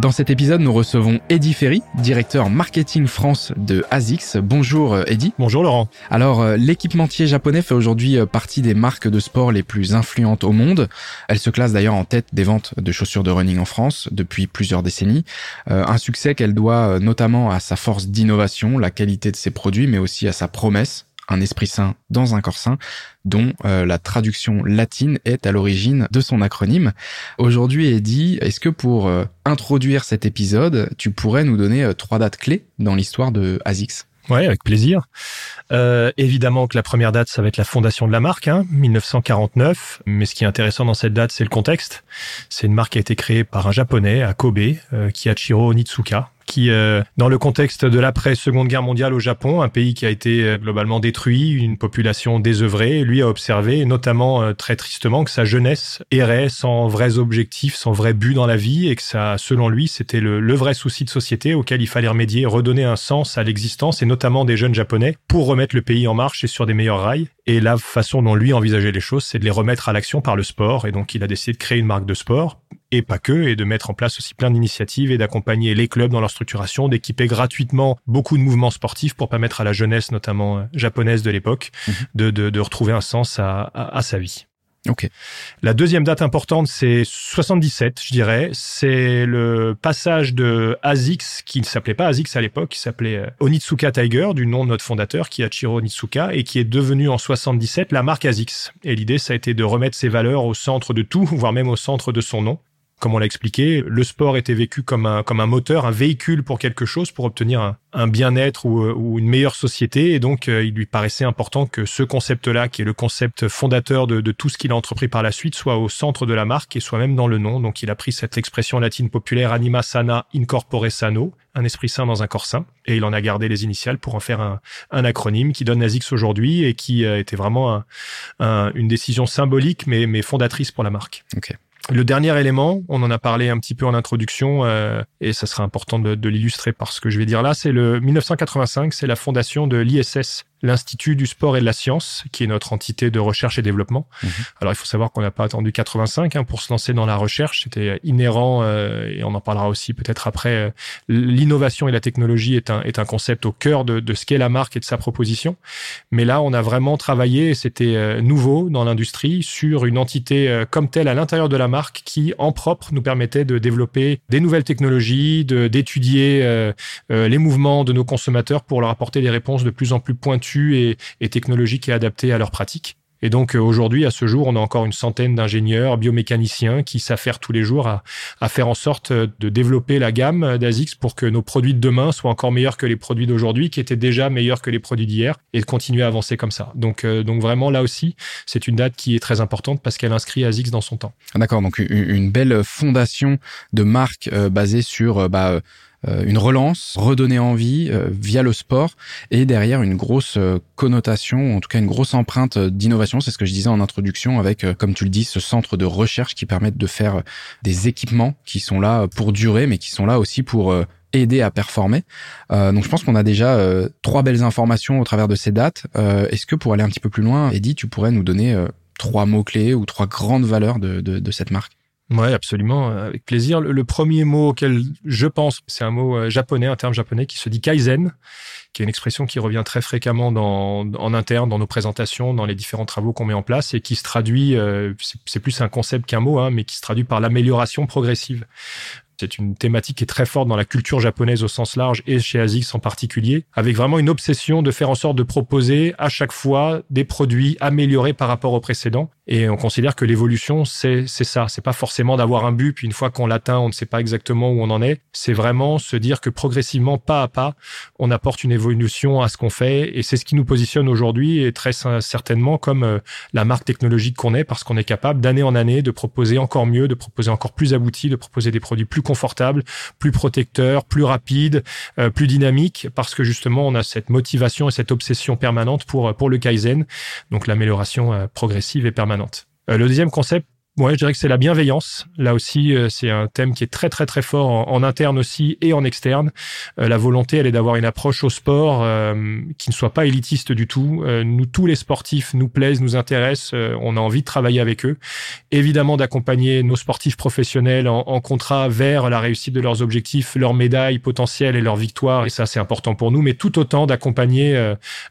Dans cet épisode, nous recevons Eddy Ferry, directeur marketing France de ASICS. Bonjour euh, Eddy. Bonjour Laurent. Alors, euh, l'équipementier japonais fait aujourd'hui euh, partie des marques de sport les plus influentes au monde. Elle se classe d'ailleurs en tête des ventes de chaussures de running en France depuis plusieurs décennies. un succès qu'elle doit notamment à sa force d'innovation, la qualité de ses produits, mais aussi à sa promesse un esprit sain dans un corps sain, dont euh, la traduction latine est à l'origine de son acronyme. Aujourd'hui, Eddie, est-ce que pour euh, introduire cet épisode, tu pourrais nous donner euh, trois dates clés dans l'histoire de ASICS Ouais, avec plaisir. Euh, évidemment que la première date, ça va être la fondation de la marque, hein, 1949. Mais ce qui est intéressant dans cette date, c'est le contexte. C'est une marque qui a été créée par un japonais à Kobe, euh, Kiachiro Nitsuka, qui, euh, dans le contexte de l'après-seconde guerre mondiale au Japon, un pays qui a été euh, globalement détruit, une population désœuvrée, lui a observé, notamment euh, très tristement, que sa jeunesse errait sans vrais objectifs, sans vrai but dans la vie, et que ça, selon lui, c'était le, le vrai souci de société auquel il fallait remédier, redonner un sens à l'existence, et notamment des jeunes japonais, pour remettre le pays en marche et sur des meilleurs rails. Et la façon dont lui envisageait les choses, c'est de les remettre à l'action par le sport. Et donc, il a décidé de créer une marque de sport, et pas que, et de mettre en place aussi plein d'initiatives et d'accompagner les clubs dans leur structuration, d'équiper gratuitement beaucoup de mouvements sportifs pour permettre à la jeunesse, notamment euh, japonaise de l'époque, mhm. de, de, de, retrouver un sens à, à, à sa vie. Okay. La deuxième date importante, c'est 77, je dirais. C'est le passage de ASICS, qui ne s'appelait pas ASICS à l'époque, qui s'appelait euh, Onitsuka Tiger, du nom de notre fondateur, qui est Chiro Onitsuka, et qui est devenu en 77 la marque ASICS. Et l'idée, ça a été de remettre ses valeurs au centre de tout, voire même au centre de son nom comme on l'a expliqué, le sport était vécu comme un, comme un moteur, un véhicule pour quelque chose, pour obtenir un, un bien-être ou, ou, une meilleure société. Et donc, euh, il lui paraissait important que ce concept-là, qui est le concept fondateur de, de tout ce qu'il a entrepris par la suite, soit au centre de la marque et soit même dans le nom. Donc, il a pris cette expression latine populaire anima sana incorpore sano, un esprit sain dans un corps sain. Et il en a gardé les initiales pour en faire un, un acronyme qui donne ASICS aujourd'hui et qui euh, était vraiment un, une décision symbolique mais, mais fondatrice pour la marque. Okay. Le dernier élément, on en a parlé un petit peu en introduction, euh, et ça sera important de, de l'illustrer par ce que je vais dire là, c'est le 1985, c'est la fondation de l'ISS, l'Institut du sport et de la science, qui est notre entité de recherche et développement. Mmh. Alors il faut savoir qu'on n'a pas attendu 85 hein, pour se lancer dans la recherche, c'était inhérent, euh, et on en parlera aussi peut-être après. Euh, L'innovation et la technologie est un, est un concept au cœur de, de ce qu'est la marque et de sa proposition. Mais là, on a vraiment travaillé, et c'était euh, nouveau dans l'industrie, sur une entité euh, comme telle à l'intérieur de la marque qui, en propre, nous permettait de développer des nouvelles technologies, d'étudier euh, euh, les mouvements de nos consommateurs pour leur apporter des réponses de plus en plus pointues et, et et adaptées à leurs pratiques. Et donc aujourd'hui, à ce jour, on a encore une centaine d'ingénieurs, biomécaniciens qui s'affairent tous les jours à, faire en sorte de développer la gamme d'ASICS pour que nos produits de demain soient encore meilleurs que les produits d'aujourd'hui, qui étaient déjà meilleurs que les produits d'hier, et de continuer à avancer comme ça. Donc, euh, donc vraiment là aussi, c'est une date qui est très importante parce qu'elle inscrit ASICS dans son temps. D'accord, donc une, belle fondation de marque euh, basée sur euh, bah, euh, une relance, redonner envie euh, via le sport et derrière une grosse euh, connotation, en tout cas une grosse empreinte d'innovation. C'est ce que je disais en introduction avec, comme tu le dis, ce centre de recherche qui permettent de faire des équipements qui sont là pour durer, mais qui sont là aussi pour aider à performer. Euh, donc je pense qu'on a déjà euh, trois belles informations au travers de ces dates. Euh, Est-ce que pour aller un petit peu plus loin, Eddie, tu pourrais nous donner trois mots-clés ou trois grandes valeurs de, de, de cette marque? Ouais, absolument, avec plaisir. Le, le, premier mot auquel je pense, c'est un mot japonais, un terme japonais qui se dit kaizen, qui est une expression qui revient très fréquemment dans, en interne, dans nos présentations, dans les différents travaux qu'on met en place et qui se traduit, euh, c'est plus un concept qu'un mot, hein, mais qui se traduit par l'amélioration progressive. C'est une thématique qui est très forte dans la culture japonaise au sens large et chez ASICS en particulier, avec vraiment une obsession de faire en sorte de proposer à chaque fois des produits améliorés par rapport aux précédents Et on considère que l'évolution, c'est ça. C'est pas forcément d'avoir un but, puis une fois qu'on l'atteint, on ne sait pas exactement où on en est. C'est vraiment se dire que progressivement, pas à pas, on apporte une évolution à ce qu'on fait. Et c'est ce qui nous positionne aujourd'hui et très certainement comme euh, la marque technologique qu'on est, parce qu'on est capable d'année en année de proposer encore mieux, de proposer encore plus abouti, de proposer des produits plus confortables, plus protecteurs, plus rapides, euh, plus dynamiques, parce que justement, on a cette motivation et cette obsession permanente pour, pour le Kaizen, donc l'amélioration euh, progressive et permanente. Le deuxième concept Ouais, je dirais que c'est la bienveillance. Là aussi, euh, c'est un thème qui est très très très fort en, interne aussi et en externe. Euh, la volonté, elle est d'avoir une approche au sport euh, qui ne soit pas élitiste du tout. nous, tous les sportifs nous plaisent, nous intéressent. on a envie de travailler avec eux. Évidemment, d'accompagner nos sportifs professionnels en, en, contrat vers la réussite de leurs objectifs, leurs médailles potentielles et leurs victoires. Et ça, c'est important pour nous. Mais tout autant d'accompagner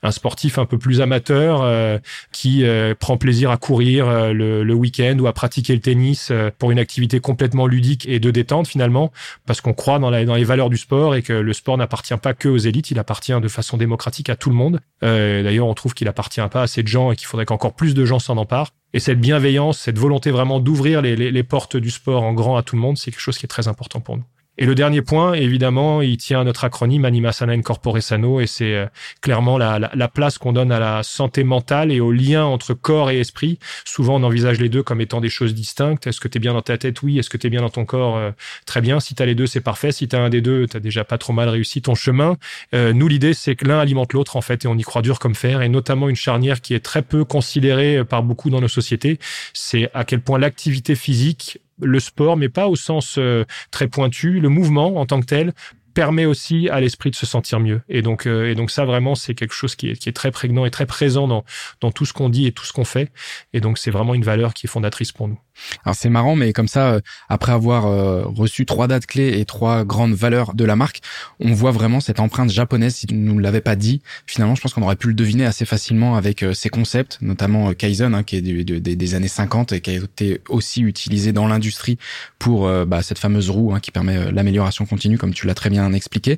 un sportif un peu plus amateur qui prend plaisir à courir le, le week-end ou à pratiquer le tennis euh, pour une activité complètement ludique et de détente finalement, parce qu'on croit dans, les valeurs du sport et que le sport n'appartient pas que aux élites, il appartient de façon démocratique à tout le monde. Euh, d'ailleurs, on trouve qu'il appartient pas à assez de gens et qu'il faudrait qu'encore plus de gens s'en emparent. Et cette bienveillance, cette volonté vraiment d'ouvrir les portes du sport en grand à tout le monde, c'est quelque chose qui est très important pour nous. Et le dernier point, évidemment, il tient à notre acronyme Anima Sana Incorpore Sano, et c'est euh, clairement la, la, la place qu'on donne à la santé mentale et au lien entre corps et esprit. Souvent, on envisage les deux comme étant des choses distinctes. Est-ce que tu es bien dans ta tête? Oui. Est-ce que tu es bien dans ton corps? Euh, Très bien. Si tu as les deux, c'est parfait. Si tu as un des deux, tu as déjà pas trop mal réussi ton chemin. Euh, nous, l'idée, c'est que l'un alimente l'autre, en fait, et on y croit dur comme fer, et notamment une charnière qui est très peu considérée par beaucoup dans nos sociétés, c'est à quel point l'activité physique le sport, mais pas au sens euh, très pointu, le mouvement en tant que tel permet aussi à l'esprit de se sentir mieux. Et donc, euh, et donc ça vraiment, c'est quelque chose qui est, qui est très prégnant et très présent dans, dans tout ce qu'on dit et tout ce qu'on fait. Et donc, c'est vraiment une valeur qui est fondatrice pour nous. Alors c'est marrant, mais comme ça, euh, après avoir euh, reçu trois dates clés et trois grandes valeurs de la marque, on voit vraiment cette empreinte japonaise. Si tu nous l'avais pas dit, finalement, je pense qu'on aurait pu le deviner assez facilement avec euh, ces concepts, notamment Kaizen, hein, qui est des années 50 et qui a été aussi utilisé dans l'industrie pour bah, cette fameuse roue hein, qui permet l'amélioration continue, comme tu l'as très bien expliqué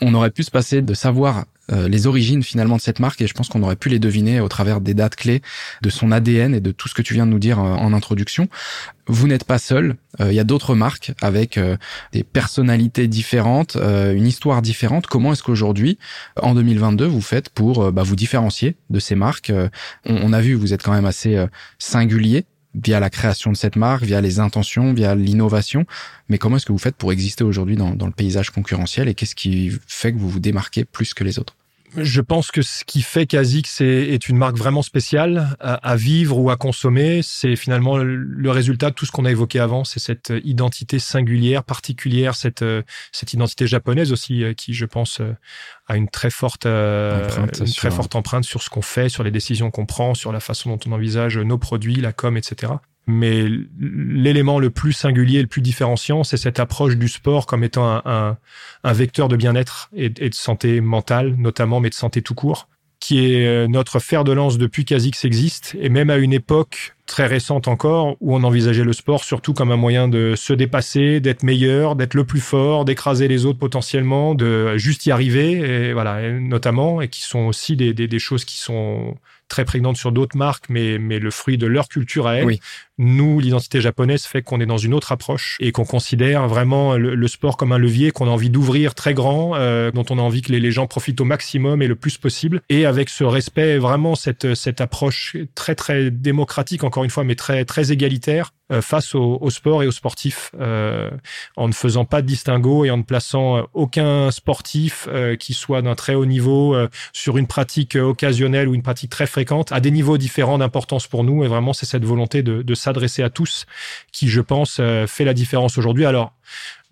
on aurait pu se passer de savoir euh, les origines finalement de cette marque et je pense qu'on aurait pu les deviner au travers des dates clés de son ADN et de tout ce que tu viens de nous dire euh, en introduction. Vous n'êtes pas seul, euh, il y a d'autres marques avec des personnalités différentes, une histoire différente. Comment est-ce qu'aujourd'hui, en 2022, vous faites pour bah, vous différencier de ces marques? On, on, a vu, vous êtes quand même assez singulier via la création de cette marque, via les intentions, via l'innovation. Mais comment est-ce que vous faites pour exister aujourd'hui dans, le paysage concurrentiel et qu'est-ce qui fait que vous vous démarquez plus que les autres? Je pense que ce qui fait qu'Azix est, une marque vraiment spéciale à, vivre ou à consommer, c'est finalement le résultat de tout ce qu'on a évoqué avant. C'est cette identité singulière, particulière, cette, cette identité japonaise aussi, euh, qui, je pense, euh, a une très forte, euh, empreinte, une très forte empreinte sur ce qu'on fait, sur les décisions qu'on prend, sur la façon dont on envisage nos produits, la com, etc. Mais l'élément le plus singulier, le plus différenciant, c'est cette approche du sport comme étant un, vecteur de bien-être et, de santé mentale, notamment, mais de santé tout court, qui est euh, notre fer de lance depuis qu'Azix existe, et même à une époque très récente encore, où on envisageait le sport surtout comme un moyen de se dépasser, d'être meilleur, d'être le plus fort, d'écraser les autres potentiellement, de juste y arriver, et voilà, notamment, et qui sont aussi des, choses qui sont très prégnante sur d'autres marques, mais, le fruit de leur culture à elles. Nous, l'identité japonaise fait qu'on est dans une autre approche et qu'on considère vraiment le, sport comme un levier qu'on a envie d'ouvrir très grand, euh, dont on a envie que les, les, gens profitent au maximum et le plus possible. Et avec ce respect, vraiment cette, cette approche très très démocratique, encore une fois, mais très très égalitaire euh, face au, au, sport et aux sportifs, euh, en ne faisant pas de distinguo et en ne plaçant euh, aucun sportif euh, qui soit d'un très haut niveau sur une pratique occasionnelle ou une pratique très fréquente à des niveaux différents d'importance pour nous. Et vraiment, c'est cette volonté de, de s'adresser à tous qui, je pense, fait la différence aujourd'hui. Alors,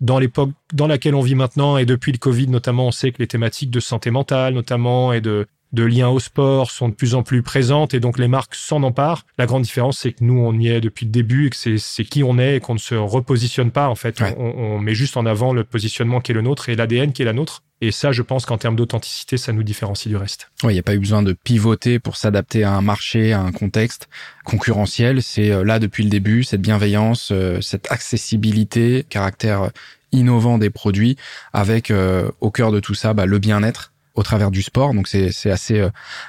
dans l'époque dans laquelle on vit maintenant et depuis le Covid notamment, on sait que les thématiques de santé mentale notamment et de de liens au sport sont de plus en plus présentes et donc les marques s'en emparent. La grande différence, c'est que nous, on y est depuis le début et que c'est qui on est et qu'on ne se repositionne pas. En fait, on, on, met juste en avant le positionnement qui est le nôtre et l'ADN qui est la nôtre. Et ça, je pense qu'en termes d'authenticité, ça nous différencie du reste. Oui, il n'y a pas eu besoin de pivoter pour s'adapter à un marché, à un contexte concurrentiel. C'est euh, là depuis le début, cette bienveillance, euh, cette accessibilité, caractère innovant des produits, avec euh, au cœur de tout ça bah, le bien-être au travers du sport. Donc c'est assez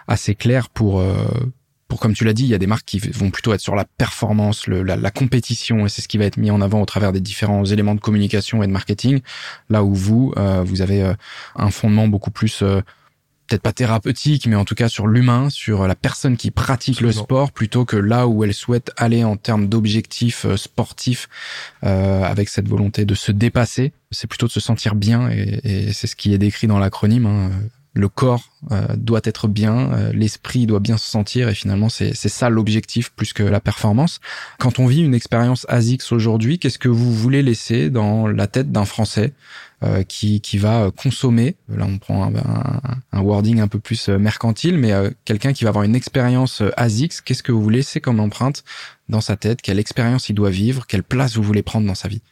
assez clair pour pour comme tu l'as dit, il y a des marques qui vont plutôt être sur la performance, le, la, la, compétition, et c'est ce qui va être mis en avant au travers des différents éléments de communication et de marketing. Là où vous, euh, vous avez euh, un fondement beaucoup plus peut-être pas thérapeutique, mais en tout cas sur l'humain, sur la personne qui pratique le sport, plutôt que là où elle souhaite aller en termes d'objectifs euh, sportifs, euh, avec cette volonté de se dépasser. C'est plutôt de se sentir bien, et, et c'est ce qui est décrit dans l'acronyme. Hein. Le corps euh, doit être bien, euh, l'esprit doit bien se sentir, et finalement c'est ça l'objectif plus que la performance. Quand on vit une expérience ASICS aujourd'hui, qu'est-ce que vous voulez laisser dans la tête d'un Français euh, qui, qui va consommer, là on prend un, un, wording un peu plus euh, mercantile, mais euh, quelqu'un qui va avoir une expérience ASICS, qu'est-ce que vous laissez comme empreinte dans sa tête? Quelle expérience il doit vivre? Quelle place vous voulez prendre dans sa vie?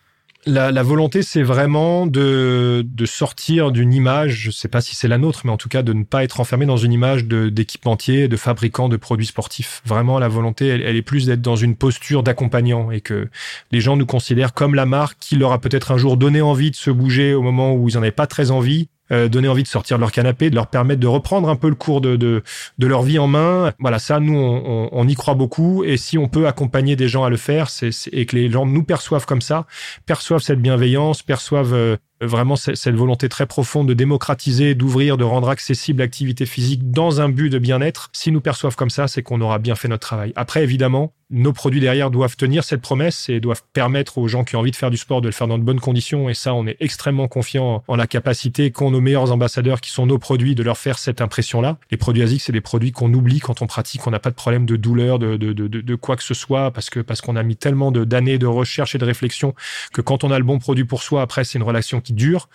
La, la, volonté, c'est vraiment de, de sortir d'une image, je ne sais pas si c'est la nôtre, mais en tout cas de ne pas être enfermé dans une image d'équipementier, de, fabricant de produits sportifs. Vraiment, la volonté, elle, elle est plus d'être dans une posture d'accompagnant et que les gens nous considèrent comme la marque qui leur a peut-être un jour donné envie de se bouger au moment où ils n'en avaient pas très envie euh, donner envie de sortir de leur canapé, de leur permettre de reprendre un peu le cours de, de, de leur vie en main. Voilà, ça, nous, on, on, y croit beaucoup. Et si on peut accompagner des gens à le faire, c'est, et que les gens nous perçoivent comme ça, perçoivent cette bienveillance, perçoivent euh, vraiment cette volonté très profonde de démocratiser, d'ouvrir, de rendre accessible l'activité physique dans un but de bien-être, si nous perçoivent comme ça, c'est qu'on aura bien fait notre travail. Après, évidemment, nos produits derrière doivent tenir cette promesse et doivent permettre aux gens qui ont envie de faire du sport de le faire dans de bonnes conditions. Et ça, on est extrêmement confiant en la capacité qu'ont nos meilleurs ambassadeurs, qui sont nos produits, de leur faire cette impression-là. Les produits ASIC, c'est des produits qu'on oublie quand on pratique. On n'a pas de problème de douleur, de, de, de, de, quoi que ce soit, parce que parce qu'on a mis tellement d'années de recherche et de réflexion que quand on a le bon produit pour soi, après, c'est une relation qui dure.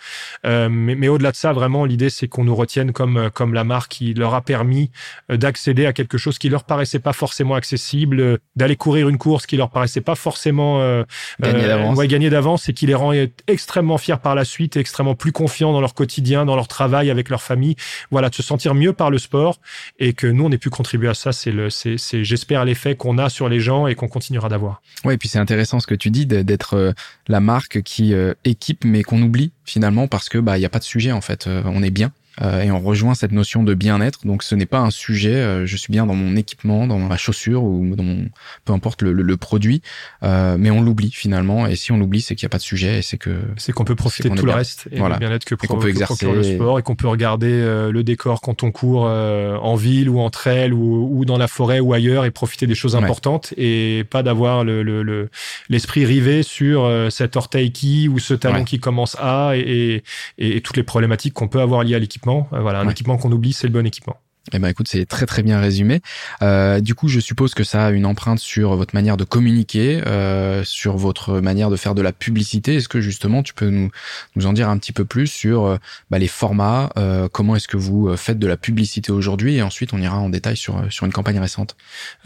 Euh, mais, mais au-delà de ça, vraiment, l'idée, c'est qu'on nous retienne comme, comme la marque qui leur a permis euh, d'accéder à quelque chose qui leur paraissait pas forcément accessible, euh, d'aller courir une course qui leur paraissait pas forcément euh, gagner d'avance, ouais, gagner d'avance et qui les rend extrêmement fiers par la suite, et extrêmement plus confiants dans leur quotidien, dans leur travail, avec leur famille. Voilà, de se sentir mieux par le sport et que nous, on ait pu contribuer à ça. C'est le, c'est, j'espère l'effet qu'on a sur les gens et qu'on continuera d'avoir. Ouais, et puis c'est intéressant ce que tu dis d'être la marque qui équipe mais qu'on oublie finalement parce que bah il y a pas de sujet en fait, euh, on est bien. Euh, et on rejoint cette notion de bien-être. Donc ce n'est pas un sujet, euh, je suis bien dans mon équipement, dans ma chaussure ou dans mon, peu importe le, le, produit, euh, mais on l'oublie finalement. Et si on l'oublie, c'est qu'il n'y a pas de sujet et c'est que c'est qu'on peut profiter de tout le reste et voilà. le bien-être que, qu'on peut exercer le sport et qu'on peut regarder le décor quand on court en ville ou en trail ou, ou, dans la forêt ou ailleurs et profiter des choses importantes et pas d'avoir le, le, l'esprit rivé sur cet orteil qui ou ce talon qui commence à et, et, et toutes les problématiques qu'on peut avoir liées à l'équipement euh, voilà, un équipement qu'on oublie, c'est le bon équipement. Eh ben écoute, c'est très très bien résumé. Euh, du coup, je suppose que ça a une empreinte sur votre manière de communiquer, euh, sur votre manière de faire de la publicité. Est-ce que justement tu peux nous nous en dire un petit peu plus sur euh, bah, les formats, euh, comment est-ce que vous euh, faites de la publicité aujourd'hui, et ensuite on ira en détail sur sur une campagne récente?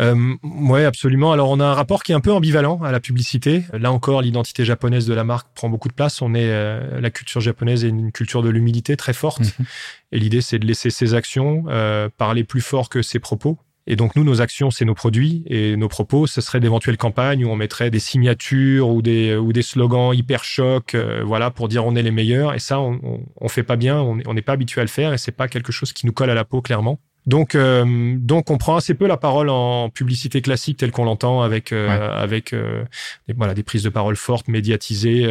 Euh, ouais, absolument. Alors on a un rapport qui est un peu ambivalent à la publicité. Là encore, l'identité japonaise de la marque prend beaucoup de place. On est la culture japonaise est une culture de l'humilité très forte. Mhm. Et l'idée, c'est de laisser ses actions euh, parler plus fort que ses propos. Et donc nous, nos actions, c'est nos produits et nos propos, ce serait d'éventuelles campagnes où on mettrait des signatures ou des ou des slogans hyper chocs, euh, voilà, pour dire on est les meilleurs. Et ça, on, on, on fait pas bien, on n'est pas habitué à le faire et c'est pas quelque chose qui nous colle à la peau clairement. Donc, euh, donc on prend assez peu la parole en publicité classique telle qu'on l'entend avec euh, avec euh, des, voilà des prises de parole fortes, médiatisées,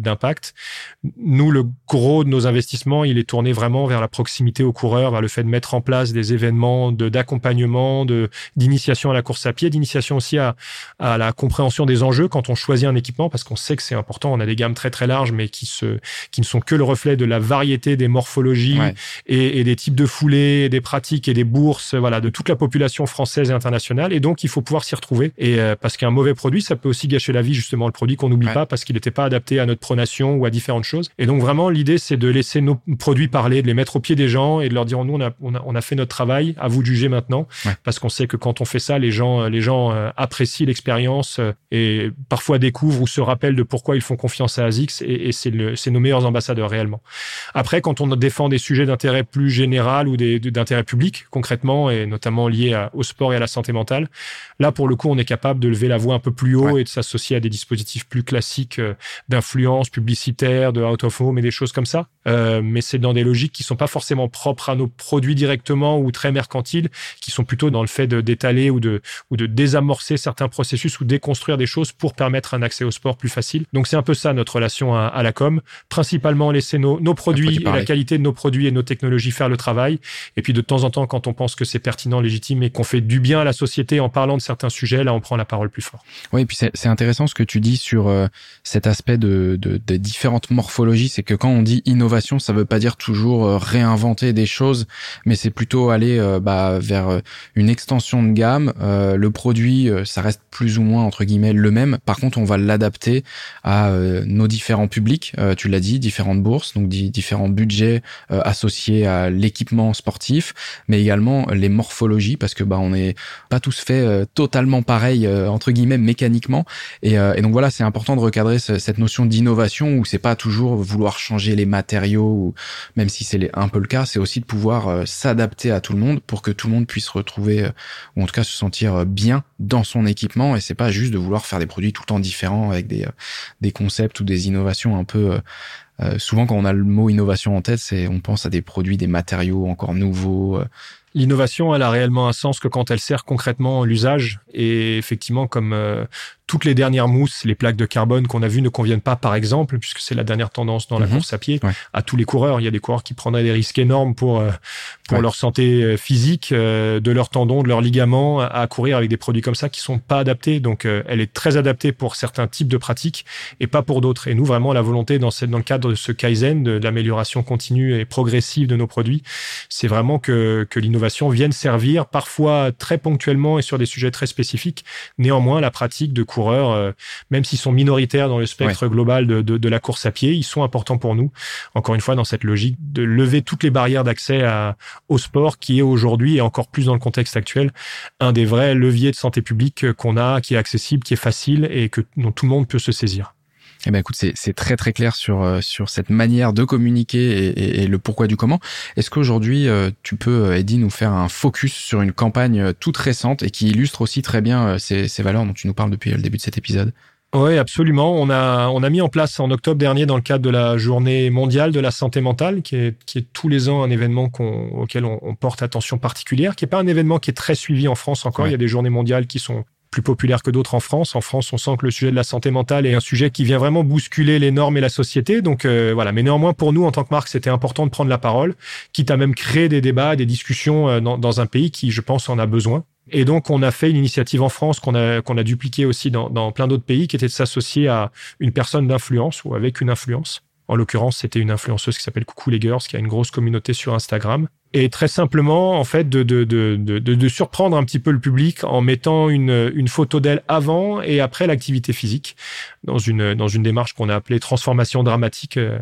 d'impact. Nous, le gros de nos investissements, il est tourné vraiment vers la proximité aux coureurs, vers le fait de mettre en place des événements de d'accompagnement, de d'initiation à la course à pied, d'initiation aussi à à la compréhension des enjeux quand on choisit un équipement, parce qu'on sait que c'est important. On a des gammes très très larges, mais qui se qui ne sont que le reflet de la variété des morphologies et, et des types de foulées, et des pratiques et des bourses, voilà, de toute la population française et internationale. Et donc, il faut pouvoir s'y retrouver. Et euh, parce qu'un mauvais produit, ça peut aussi gâcher la vie, justement, le produit qu'on n'oublie pas parce qu'il n'était pas adapté à notre pronation ou à différentes choses. Et donc, vraiment, l'idée, c'est de laisser nos produits parler, de les mettre au pied des gens et de leur dire, nous, on a, on a, on a fait notre travail, à vous de juger maintenant. Parce qu'on sait que quand on fait ça, les gens, les gens euh, apprécient l'expérience euh, et parfois découvrent ou se rappellent de pourquoi ils font confiance à ASICS et, et c'est nos meilleurs ambassadeurs réellement. Après, quand on défend des sujets d'intérêt plus général ou d'intérêt public, public concrètement et notamment lié au sport et à la santé mentale. Là, pour le coup, on est capable de lever la voix un peu plus haut et de s'associer à des dispositifs plus classiques euh, d'influence publicitaire, de out of home et des choses comme ça. Euh, mais c'est dans des logiques qui sont pas forcément propres à nos produits directement ou très mercantiles, qui sont plutôt dans le fait d'étaler ou de, ou de désamorcer certains processus ou déconstruire des choses pour permettre un accès au sport plus facile. Donc c'est un peu ça notre relation à, la com. Principalement laisser nos, nos produits et la qualité de nos produits et nos technologies faire le travail. Et puis de temps en temps, quand on pense que c'est pertinent, légitime et qu'on fait du bien à la société en parlant de certains sujets, là on prend la parole plus fort. Oui, et puis c'est intéressant ce que tu dis sur euh, cet aspect de, de, de différentes morphologies. C'est que quand on dit innovation, ça veut pas dire toujours euh, réinventer des choses, mais c'est plutôt aller euh, bah, vers une extension de gamme. le produit, ça reste plus ou moins entre guillemets le même. Par contre, on va l'adapter à nos différents publics. tu l'as dit, différentes bourses, donc différents budgets associés à l'équipement sportif, mais également les morphologies, parce que bah on n'est pas tous fait totalement pareil entre guillemets mécaniquement. Et, et donc voilà, c'est important de recadrer cette notion d'innovation où c'est pas toujours vouloir changer les matériaux, même si c'est un peu le cas, c'est aussi de pouvoir euh, s'adapter à tout le monde pour que tout le monde puisse retrouver euh, ou en tout cas se sentir euh, bien dans son équipement. Et c'est pas juste de vouloir faire des produits tout le temps différents avec des des concepts ou des innovations un peu souvent, quand on a le mot innovation en tête, c'est on pense à des produits, des matériaux encore nouveaux, L'innovation, elle a réellement un sens que quand elle sert concrètement l'usage. Et effectivement, comme euh, toutes les dernières mousses, les plaques de carbone qu'on a vues ne conviennent pas, par exemple, puisque c'est la dernière tendance dans la mhm. course à pied, à tous les coureurs. Il y a des coureurs qui prendraient des risques énormes pour euh, pour leur santé euh, physique, de leurs tendons, de leurs ligaments, à, courir avec des produits comme ça qui sont pas adaptés. Donc, elle est très adaptée pour certains types de pratiques et pas pour d'autres. Et nous, vraiment, la volonté dans, cette, dans le cadre de ce kaizen, de, l'amélioration continue et progressive de nos produits, c'est vraiment que, que l'innovation viennent servir parfois très ponctuellement et sur des sujets très spécifiques. Néanmoins, la pratique de coureurs, euh, même s'ils sont minoritaires dans le spectre global de, de, la course à pied, ils sont importants pour nous. Encore une fois, dans cette logique de lever toutes les barrières d'accès au sport qui est aujourd'hui et encore plus dans le contexte actuel un des vrais leviers de santé publique qu'on a, qui est accessible, qui est facile et que dont tout le monde peut se saisir. Eh ben écoute, c'est très très clair sur euh, sur cette manière de communiquer et, et, le pourquoi du comment. Est-ce qu'aujourd'hui euh, tu peux, euh, Eddie, nous faire un focus sur une campagne toute récente et qui illustre aussi très bien ces, ces valeurs dont tu nous parles depuis le début de cet épisode? Oui, absolument. On a, on a mis en place en octobre dernier, dans le cadre de la journée mondiale de la santé mentale, qui est, qui est tous les ans un événement auquel on, on, porte attention particulière, qui est pas un événement qui est très suivi en France encore. Il y a des journées mondiales qui sont plus populaire que d'autres en France. En France, on sent que le sujet de la santé mentale est un sujet qui vient vraiment bousculer les normes et la société. Donc euh, voilà, mais néanmoins pour nous en tant que marque, c'était important de prendre la parole, quitte à même créer des débats, des discussions euh, dans, dans un pays qui, je pense, en a besoin. Et donc, on a fait une initiative en France qu'on a, qu'on a dupliquée aussi dans, dans plein d'autres pays, qui était de s'associer à une personne d'influence ou avec une influence. En l'occurrence, c'était une influenceuse qui s'appelle Coucou les Girls, qui a une grosse communauté sur Instagram et très simplement en fait de, de, de, de, de surprendre un petit peu le public en mettant une, une photo d'elle avant et après l'activité physique dans une dans une démarche qu'on a appelée transformation dramatique euh,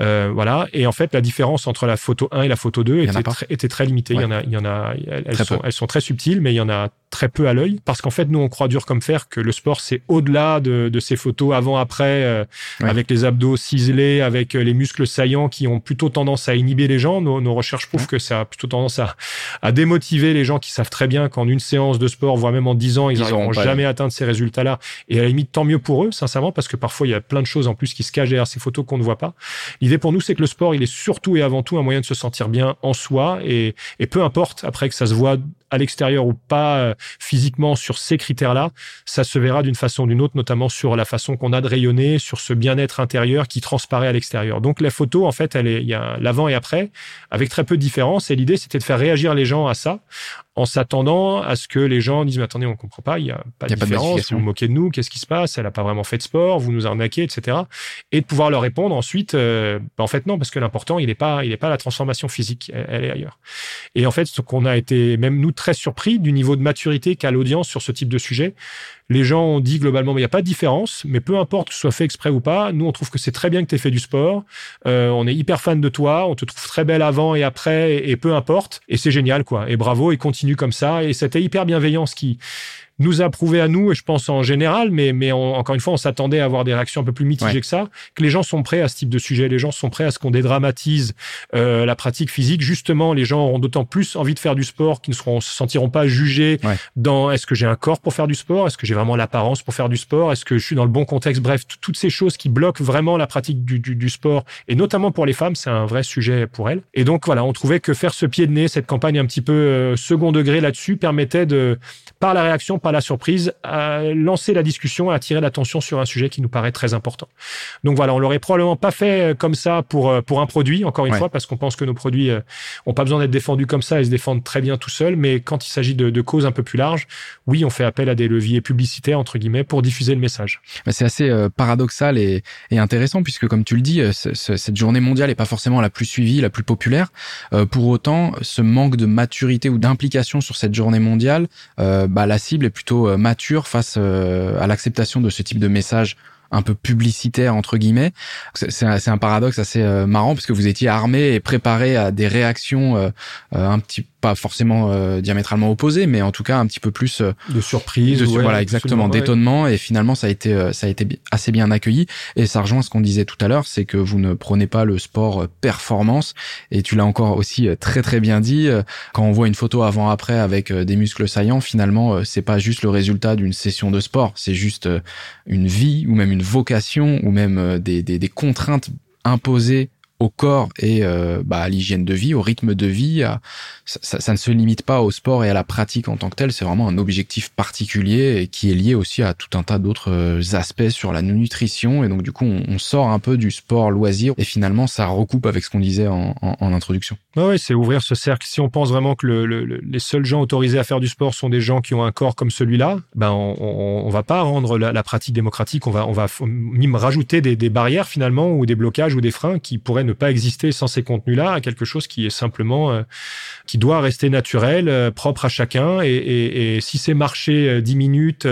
euh voilà. Et en fait la différence entre la photo 1 et la photo 2 était, très, était très limitée. Il y en a il y en a elles, sont, elles sont très subtiles mais il y en a très peu à l'œil. Parce qu'en fait nous on croit dur comme fer que le sport c'est au-delà de, de ces photos avant après euh, avec les abdos ciselés avec les muscles saillants qui ont plutôt tendance à inhiber les gens. Nos, nos recherches prouvent que ça a plutôt tendance à, à démotiver les gens qui savent très bien qu'en une séance de sport, voire même en dix ans, ils n'auront jamais atteint ces résultats-là. Et à la limite, tant mieux pour eux, sincèrement, parce que parfois, il y a plein de choses en plus qui se cachent derrière ces photos qu'on ne voit pas. L'idée pour nous, c'est que le sport, il est surtout et avant tout un moyen de se sentir bien en soi et, et peu importe après que ça se voit à l'extérieur ou pas euh, physiquement sur ces critères-là, ça se verra d'une façon ou d'une autre, notamment sur la façon qu'on a de rayonner, sur ce bien-être intérieur qui transparaît à l'extérieur. Donc la photo, en fait, il y a l'avant et après, avec très peu de différence. Et l'idée, c'était de faire réagir les gens à ça en s'attendant à ce que les gens disent mais attendez on comprend pas il y a pas de différence vous vous moquez de nous qu'est-ce qui se passe elle a pas vraiment fait de sport vous nous arnaquez etc et de pouvoir leur répondre ensuite euh, bah, en fait non parce que l'important il est pas il est pas la transformation physique elle, est ailleurs. Et en fait ce qu'on a été même nous très surpris du niveau de maturité qu'a l'audience sur ce type de sujet les gens ont dit globalement, il n'y a pas de différence, mais peu importe que ce soit fait exprès ou pas, nous on trouve que c'est très bien que tu aies fait du sport, euh, on est hyper fan de toi, on te trouve très belle avant et après, et, peu importe, et c'est génial quoi. Et bravo, et continue comme ça, et c'était hyper bienveillant, ce qui nous a prouvé à nous, et je pense en général, mais, mais encore une fois, on s'attendait à avoir des réactions un peu plus mitigées que ça, que les gens sont prêts à ce type de sujet, les gens sont prêts à ce qu'on dédramatise euh, la pratique physique. Justement, les gens auront d'autant plus envie de faire du sport qu'ils ne seront, se sentiront pas jugés dans est-ce que j'ai un corps pour faire du sport, est-ce que j'ai vraiment l'apparence pour faire du sport, est-ce que je suis dans le bon contexte? Bref, toutes ces choses qui bloquent vraiment la pratique du, du, du sport, et notamment pour les femmes, c'est un vrai sujet pour elles. Et donc voilà, on trouvait que faire ce pied de nez, cette campagne un petit peu euh, second degré là-dessus, permettait de, par la réaction, par la surprise, à lancer la discussion, à attirer l'attention sur un sujet qui nous paraît très important. Donc voilà, on l'aurait probablement pas fait euh, comme ça pour euh, pour un produit, encore une fois, parce qu'on pense que nos produits ont pas besoin d'être défendus comme ça, ils se défendent très bien tout seuls. Mais quand il s'agit de, de causes un peu plus larges, oui, on fait appel à des leviers publicitaires entre guillemets pour diffuser le message. C'est assez paradoxal et, et, intéressant puisque, comme tu le dis, cette journée mondiale est pas forcément la plus suivie, la plus populaire. pour autant, ce manque de maturité ou d'implication sur cette journée mondiale, euh, bah, la cible est plutôt euh, mature face euh, à l'acceptation de ce type de message un peu publicitaire entre guillemets. C'est un, un, paradoxe assez marrant parce que vous étiez armé et préparé à des réactions un petit pas forcément euh, diamétralement opposé, mais en tout cas un petit peu plus euh, de surprise, de, voilà exactement d'étonnement. Et finalement, ça a été euh, ça a été assez bien accueilli. Et ça rejoint ce qu'on disait tout à l'heure, c'est que vous ne prenez pas le sport performance. Et tu l'as encore aussi très très bien dit. Quand on voit une photo avant après avec des muscles saillants, finalement, c'est pas juste le résultat d'une session de sport, c'est juste une vie ou même une vocation ou même des, des, des contraintes imposées au corps et euh, bah, à l'hygiène de vie, au rythme de vie. ça, ne se limite pas au sport et à la pratique en tant que tel. C'est vraiment un objectif particulier qui est lié aussi à tout un tas d'autres euh, aspects sur la nutrition. Et donc du coup, on, sort un peu du sport loisir et finalement, ça recoupe avec ce qu'on disait en, introduction. Oui, c'est ouvrir ce cercle. Si on pense vraiment que le, le, les seuls gens autorisés à faire du sport sont des gens qui ont un corps comme celui-là, ben on, on, va pas rendre la, pratique démocratique. On va on va rajouter des, des barrières finalement ou des blocages ou des freins qui pourraient ne pas exister sans ces contenus-là à quelque chose qui est simplement euh, qui doit rester naturel, euh, propre à chacun. Et, et, et si c'est marcher 10 euh, minutes,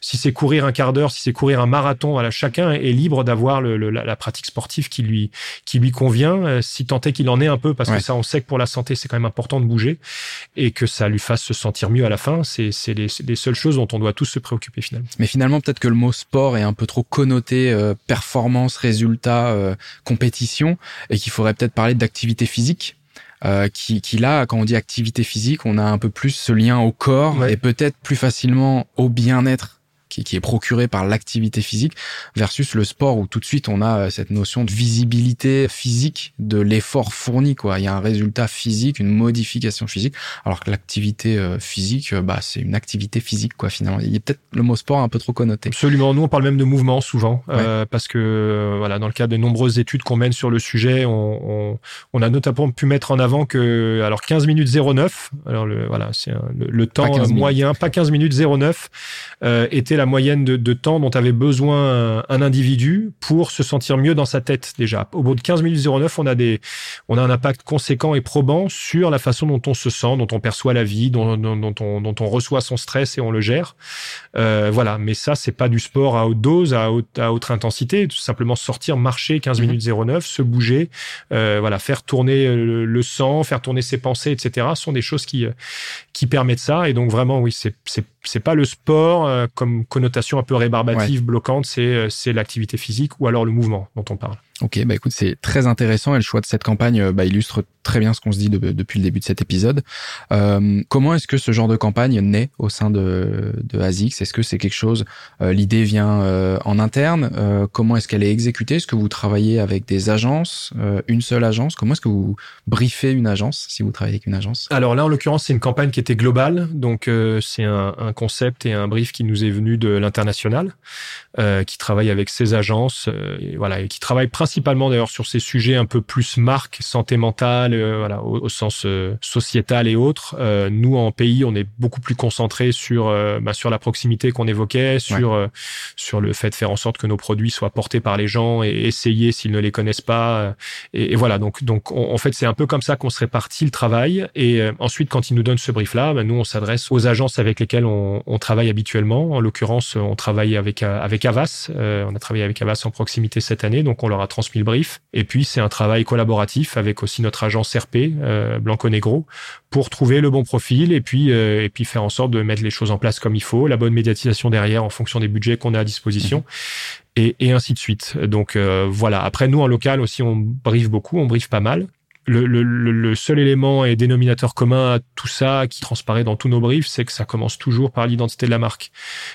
si c'est courir un quart d'heure, si c'est courir un marathon, voilà, chacun est libre d'avoir le, la, la, pratique sportive qui lui qui lui convient, si tant est qu'il en est un peu, parce que ça, on sait que pour la santé, c'est quand même important de bouger et que ça lui fasse se sentir mieux à la fin. C'est les, les seules choses dont on doit tous se préoccuper finalement. Mais finalement, peut-être que le mot sport est un peu trop connoté performance, résultat, compétition et qu'il faudrait peut-être parler d'activité physique. Euh, qui, qui là, quand on dit activité physique, on a un peu plus ce lien au corps et peut-être plus facilement au bien-être qui, qui est procuré par l'activité physique versus le sport où tout de suite on a euh, cette notion de visibilité physique de l'effort fourni quoi. Il y a un résultat physique, une modification physique, alors que l'activité euh, physique, euh, bah c'est une activité physique quoi finalement. Il y a peut-être le mot sport un peu trop connoté. Absolument. Nous on parle même de mouvement souvent euh, parce que voilà dans le cadre des nombreuses études qu'on mène sur le sujet, on, on, on, a notamment pu mettre en avant que alors 15 minutes 09, alors le voilà c'est le, le, temps moyen, pas 15 minutes 09 euh, était la moyenne de, de temps dont avait besoin un, individu pour se sentir mieux dans sa tête déjà. Au bout de 15 minutes 09, on a des, on a un impact conséquent et probant sur la façon dont on se sent, dont on perçoit la vie, dont, dont, on, dont on, reçoit son stress et on le gère. Euh, voilà, mais ça c'est pas du sport à haute dose, à haute, à haute intensité. Tout simplement sortir, marcher 15 mhm. minutes 09, se bouger, euh, voilà, faire tourner le, le, sang, faire tourner ses pensées, etc. sont des choses qui qui permettent ça. Et donc vraiment, oui, c'est c'est pas le sport euh, comme connotation un peu rébarbative, bloquante, euh, c'est l'activité physique ou alors le mouvement dont on parle. Ok, bah écoute, c'est très intéressant et le choix de cette campagne euh, bah, illustre très bien ce qu'on se dit depuis le début de cet épisode. Euh, comment est-ce que ce genre de campagne naît au sein de, de ASICS Est-ce que c'est quelque chose, euh, l'idée vient euh, en interne? Euh, Comment est-ce qu'elle est exécutée? Est-ce que vous travaillez avec des agences, euh, une seule agence? Comment est-ce que vous briefez une agence si vous travaillez avec une agence? Alors là, en l'occurrence, c'est une campagne qui était globale, donc c'est un, un, concept et un brief qui nous est venu de l'international, qui travaille avec ces agences, et voilà, et qui travaille principalement principalement d'ailleurs sur ces sujets un peu plus marque, santé mentale, euh, voilà, au, au sens euh, sociétal et autres. Euh, nous, en pays, on est beaucoup plus concentré sur euh, bah, sur la proximité qu'on évoquait, sur ouais. sur le fait de faire en sorte que nos produits soient portés par les gens et essayés s'ils ne les connaissent pas. Et, et voilà, donc donc on, en fait c'est un peu comme ça qu'on se répartit le travail. Et ensuite, quand ils nous donnent ce brief-là, bah, nous on s'adresse aux agences avec lesquelles on, on travaille habituellement. En l'occurrence, on travaille avec avec Avas. on a travaillé avec Avas en proximité cette année, donc on leur a transmis le brief. Et puis, c'est un travail collaboratif avec aussi notre agence RP, euh, Blanco Negro, pour trouver le bon profil et puis, euh, et puis faire en sorte de mettre les choses en place comme il faut, la bonne médiatisation derrière en fonction des budgets qu'on a à disposition. Et, et, ainsi de suite. Donc euh, voilà. Après, nous en local aussi, on briefe beaucoup, on briefe pas mal le, le, le, seul élément et dénominateur commun à tout ça qui transparaît dans tous nos briefs, c'est que ça commence toujours par l'identité de la marque.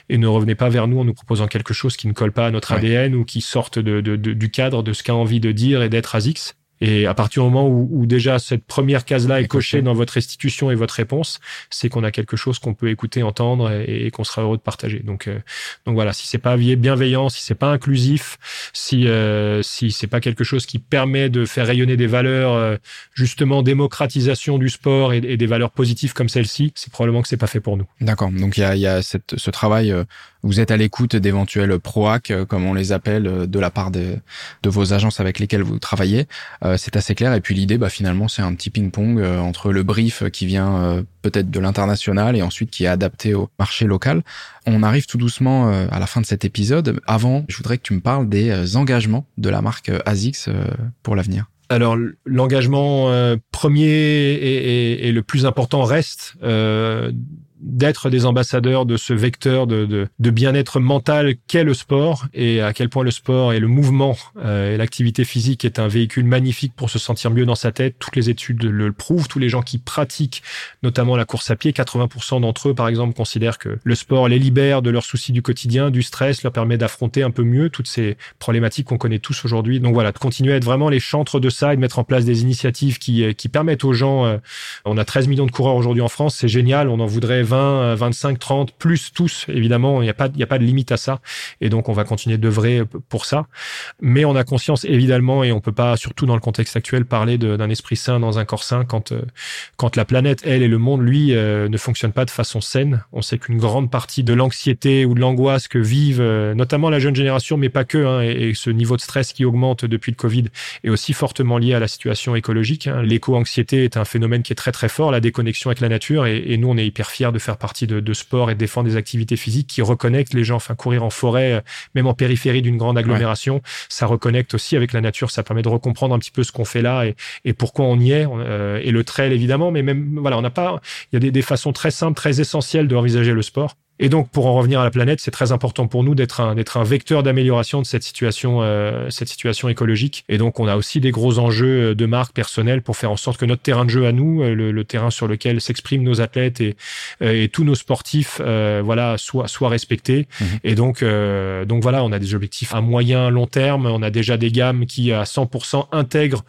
Et ne revenez pas vers nous en nous proposant quelque chose qui ne colle pas à notre ADN ou qui sorte de, de, du cadre de ce qu'a envie de dire et d'être ASICS. Et à partir du moment où, où déjà cette première case-là est cochée dans votre restitution et votre réponse, c'est qu'on a quelque chose qu'on peut écouter, entendre et, qu'on sera heureux de partager. Donc, euh, donc voilà, si c'est pas bienveillant, si c'est pas inclusif, si euh, si c'est pas quelque chose qui permet de faire rayonner des valeurs, euh, justement démocratisation du sport et, et des valeurs positives comme celle-ci, c'est probablement que c'est pas fait pour nous. D'accord. Donc il y a, y a cette, ce travail. Euh, vous êtes à l'écoute d'éventuels proac, comme on les appelle, de la part de, vos agences avec lesquelles vous travaillez. Euh, c'est assez clair. Et puis l'idée, bah, finalement, c'est un petit ping-pong euh, entre le brief qui vient euh, peut-être de l'international et ensuite qui est adapté au marché local. On arrive tout doucement à la fin de cet épisode. Avant, je voudrais que tu me parles des engagements de la marque ASICS pour l'avenir. Alors l'engagement premier et, et, le plus important reste d'être des ambassadeurs de ce vecteur de, de, de bien-être mental qu'est le sport et à quel point le sport et le mouvement euh, et l'activité physique est un véhicule magnifique pour se sentir mieux dans sa tête. Toutes les études le, prouvent. Tous les gens qui pratiquent notamment la course à pied, 80% d'entre eux, par exemple, considèrent que le sport les libère de leurs soucis du quotidien, du stress, leur permet d'affronter un peu mieux toutes ces problématiques qu'on connaît tous aujourd'hui. Donc voilà, de continuer à être vraiment les chantres de ça et de mettre en place des initiatives qui, qui permettent aux gens, euh, on a 13 millions de coureurs aujourd'hui en France, c'est génial, on en voudrait 20, 25, 30, plus tous, évidemment, il n'y a, pas, de limite à ça. Et donc, on va continuer d'œuvrer pour ça. Mais on a conscience, évidemment, et on peut pas, surtout dans le contexte actuel, parler d'un esprit sain dans un corps sain quand, euh, quand la planète, elle, et le monde, lui, euh, ne fonctionnent pas de façon saine. On sait qu'une grande partie de l'anxiété ou de l'angoisse que vivent, euh, notamment la jeune génération, mais pas que, hein, et, ce niveau de stress qui augmente depuis le Covid est aussi fortement lié à la situation écologique. Hein. L'éco-anxiété est un phénomène qui est très très fort, la déconnexion avec la nature, et, et nous, on est hyper fiers de faire partie de, sport et défendre des activités physiques qui reconnectent les gens. Enfin, courir en forêt, euh, même en périphérie d'une grande agglomération, ça reconnecte aussi avec la nature. Ça permet de recomprendre un petit peu ce qu'on fait là et, et pourquoi on y est. Euh, et le trail, évidemment, mais même, voilà, on n'a pas, il y a des, des façons très simples, très essentielles de envisager le sport. Et donc, pour en revenir à la planète, c'est très important pour nous d'être un, d'être un vecteur d'amélioration de cette situation, euh, cette situation écologique. Et donc, on a aussi des gros enjeux euh, de marque personnelle pour faire en sorte que notre terrain de jeu à nous, euh, le, terrain sur lequel s'expriment nos athlètes et, et tous nos sportifs, voilà, soit soit respectés. Mhm. Et donc, donc voilà, on a des objectifs à moyen, long terme. On a déjà des gammes qui à 100% intègrent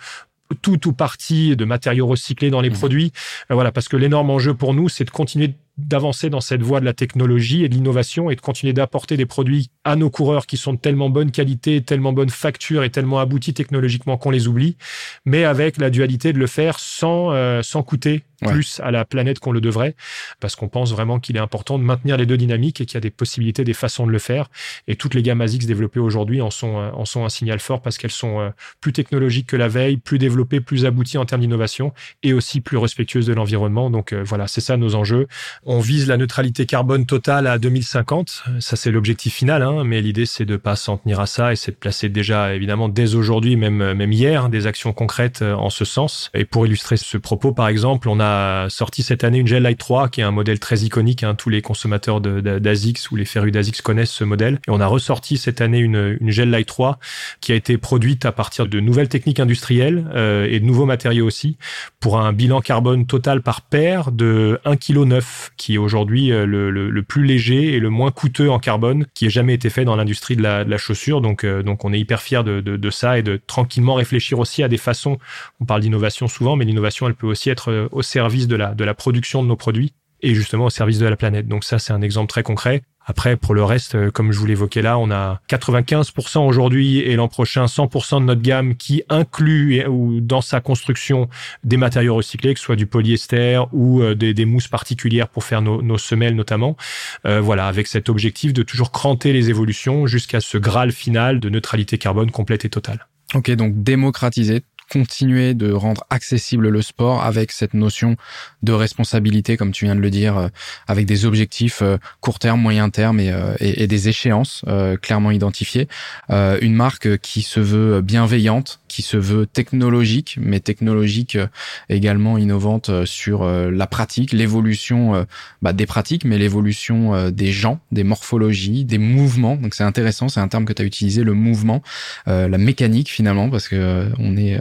tout ou partie de matériaux recyclés dans les mhm. produits. voilà, parce que l'énorme enjeu pour nous, c'est de continuer d'avancer dans cette voie de la technologie et de l'innovation et de continuer d'apporter des produits à nos coureurs qui sont de tellement bonne qualité, tellement bonne facture et tellement aboutis technologiquement qu'on les oublie, mais avec la dualité de le faire sans, euh, sans coûter plus à la planète qu'on le devrait, parce qu'on pense vraiment qu'il est important de maintenir les deux dynamiques et qu'il y a des possibilités, des façons de le faire. Et toutes les gammes ASICS développées aujourd'hui en sont, euh, en sont un signal fort parce qu'elles sont euh, plus technologiques que la veille, plus développées, plus abouties en termes d'innovation et aussi plus respectueuses de l'environnement. Donc voilà, c'est ça nos enjeux. On vise la neutralité carbone totale à 2050. Ça, c'est l'objectif final, hein, mais l'idée, c'est de pas s'en tenir à ça et c'est de placer déjà, évidemment, dès aujourd'hui, même, même hier, des actions concrètes euh, en ce sens. Et pour illustrer ce propos, par exemple, on a sorti cette année une Gel Light 3, qui est un modèle très iconique. Hein. Tous les consommateurs d'ASICS ou les férus d'ASICS connaissent ce modèle. Et on a ressorti cette année une, une Gel Light 3 qui a été produite à partir de nouvelles techniques industrielles euh, et de nouveaux matériaux aussi pour un bilan carbone total par paire de 1,9 kg qui est aujourd'hui euh, le, plus léger et le moins coûteux en carbone qui ait jamais été fait dans l'industrie de la, chaussure. Donc, euh, donc on est hyper fier de, de, ça et de tranquillement réfléchir aussi à des façons. On parle d'innovation souvent, mais l'innovation, elle peut aussi être au service de la, de la production de nos produits et justement au service de la planète. Donc ça, c'est un exemple très concret. Après, pour le reste, euh, comme je vous l'évoquais là, on a 95% aujourd'hui et l'an prochain 100% de notre gamme qui inclut ou dans sa construction des matériaux recyclés, que ce soit du polyester ou euh, des, des mousses particulières pour faire nos, nos semelles notamment. Euh, voilà, avec cet objectif de toujours cranter les évolutions jusqu'à ce graal final de neutralité carbone complète et totale. Ok, donc démocratiser continuer de rendre accessible le sport avec cette notion de responsabilité, comme tu viens de le dire, euh, avec des objectifs euh, court terme, moyen terme et, et, et des échéances clairement identifiées. une marque qui se veut bienveillante, qui se veut technologique, mais technologique également innovante sur la pratique, l'évolution bah, des pratiques, mais l'évolution des gens, des morphologies, des mouvements. Donc c'est intéressant, c'est un terme que tu as utilisé, le mouvement, la mécanique finalement, parce que on est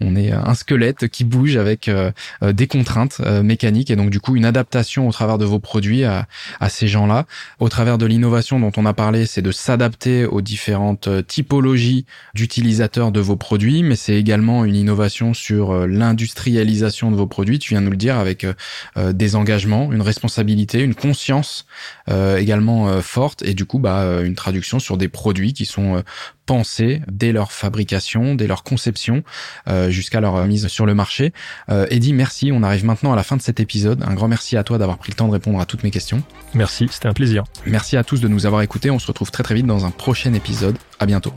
on est un squelette qui bouge avec euh, euh, des contraintes euh, mécaniques et donc du coup une adaptation au travers de vos produits à, ces gens-là. Au travers de l'innovation dont on a parlé, c'est de s'adapter aux différentes typologies d'utilisateurs de vos produits, mais c'est également une innovation sur l'industrialisation de vos produits. Tu viens de nous le dire avec des engagements, une responsabilité, une conscience également forte et du coup bah une traduction sur des produits qui sont pensés dès leur fabrication, dès leur conception, euh, euh, jusqu'à leur euh, mise sur le marché. Euh, Eddy, merci. On arrive maintenant à la fin de cet épisode. Un grand merci à toi d'avoir pris le temps de répondre à toutes mes questions. Merci, c'était un plaisir. Merci à tous de nous avoir écoutés. On se retrouve très très vite dans un prochain épisode. À bientôt.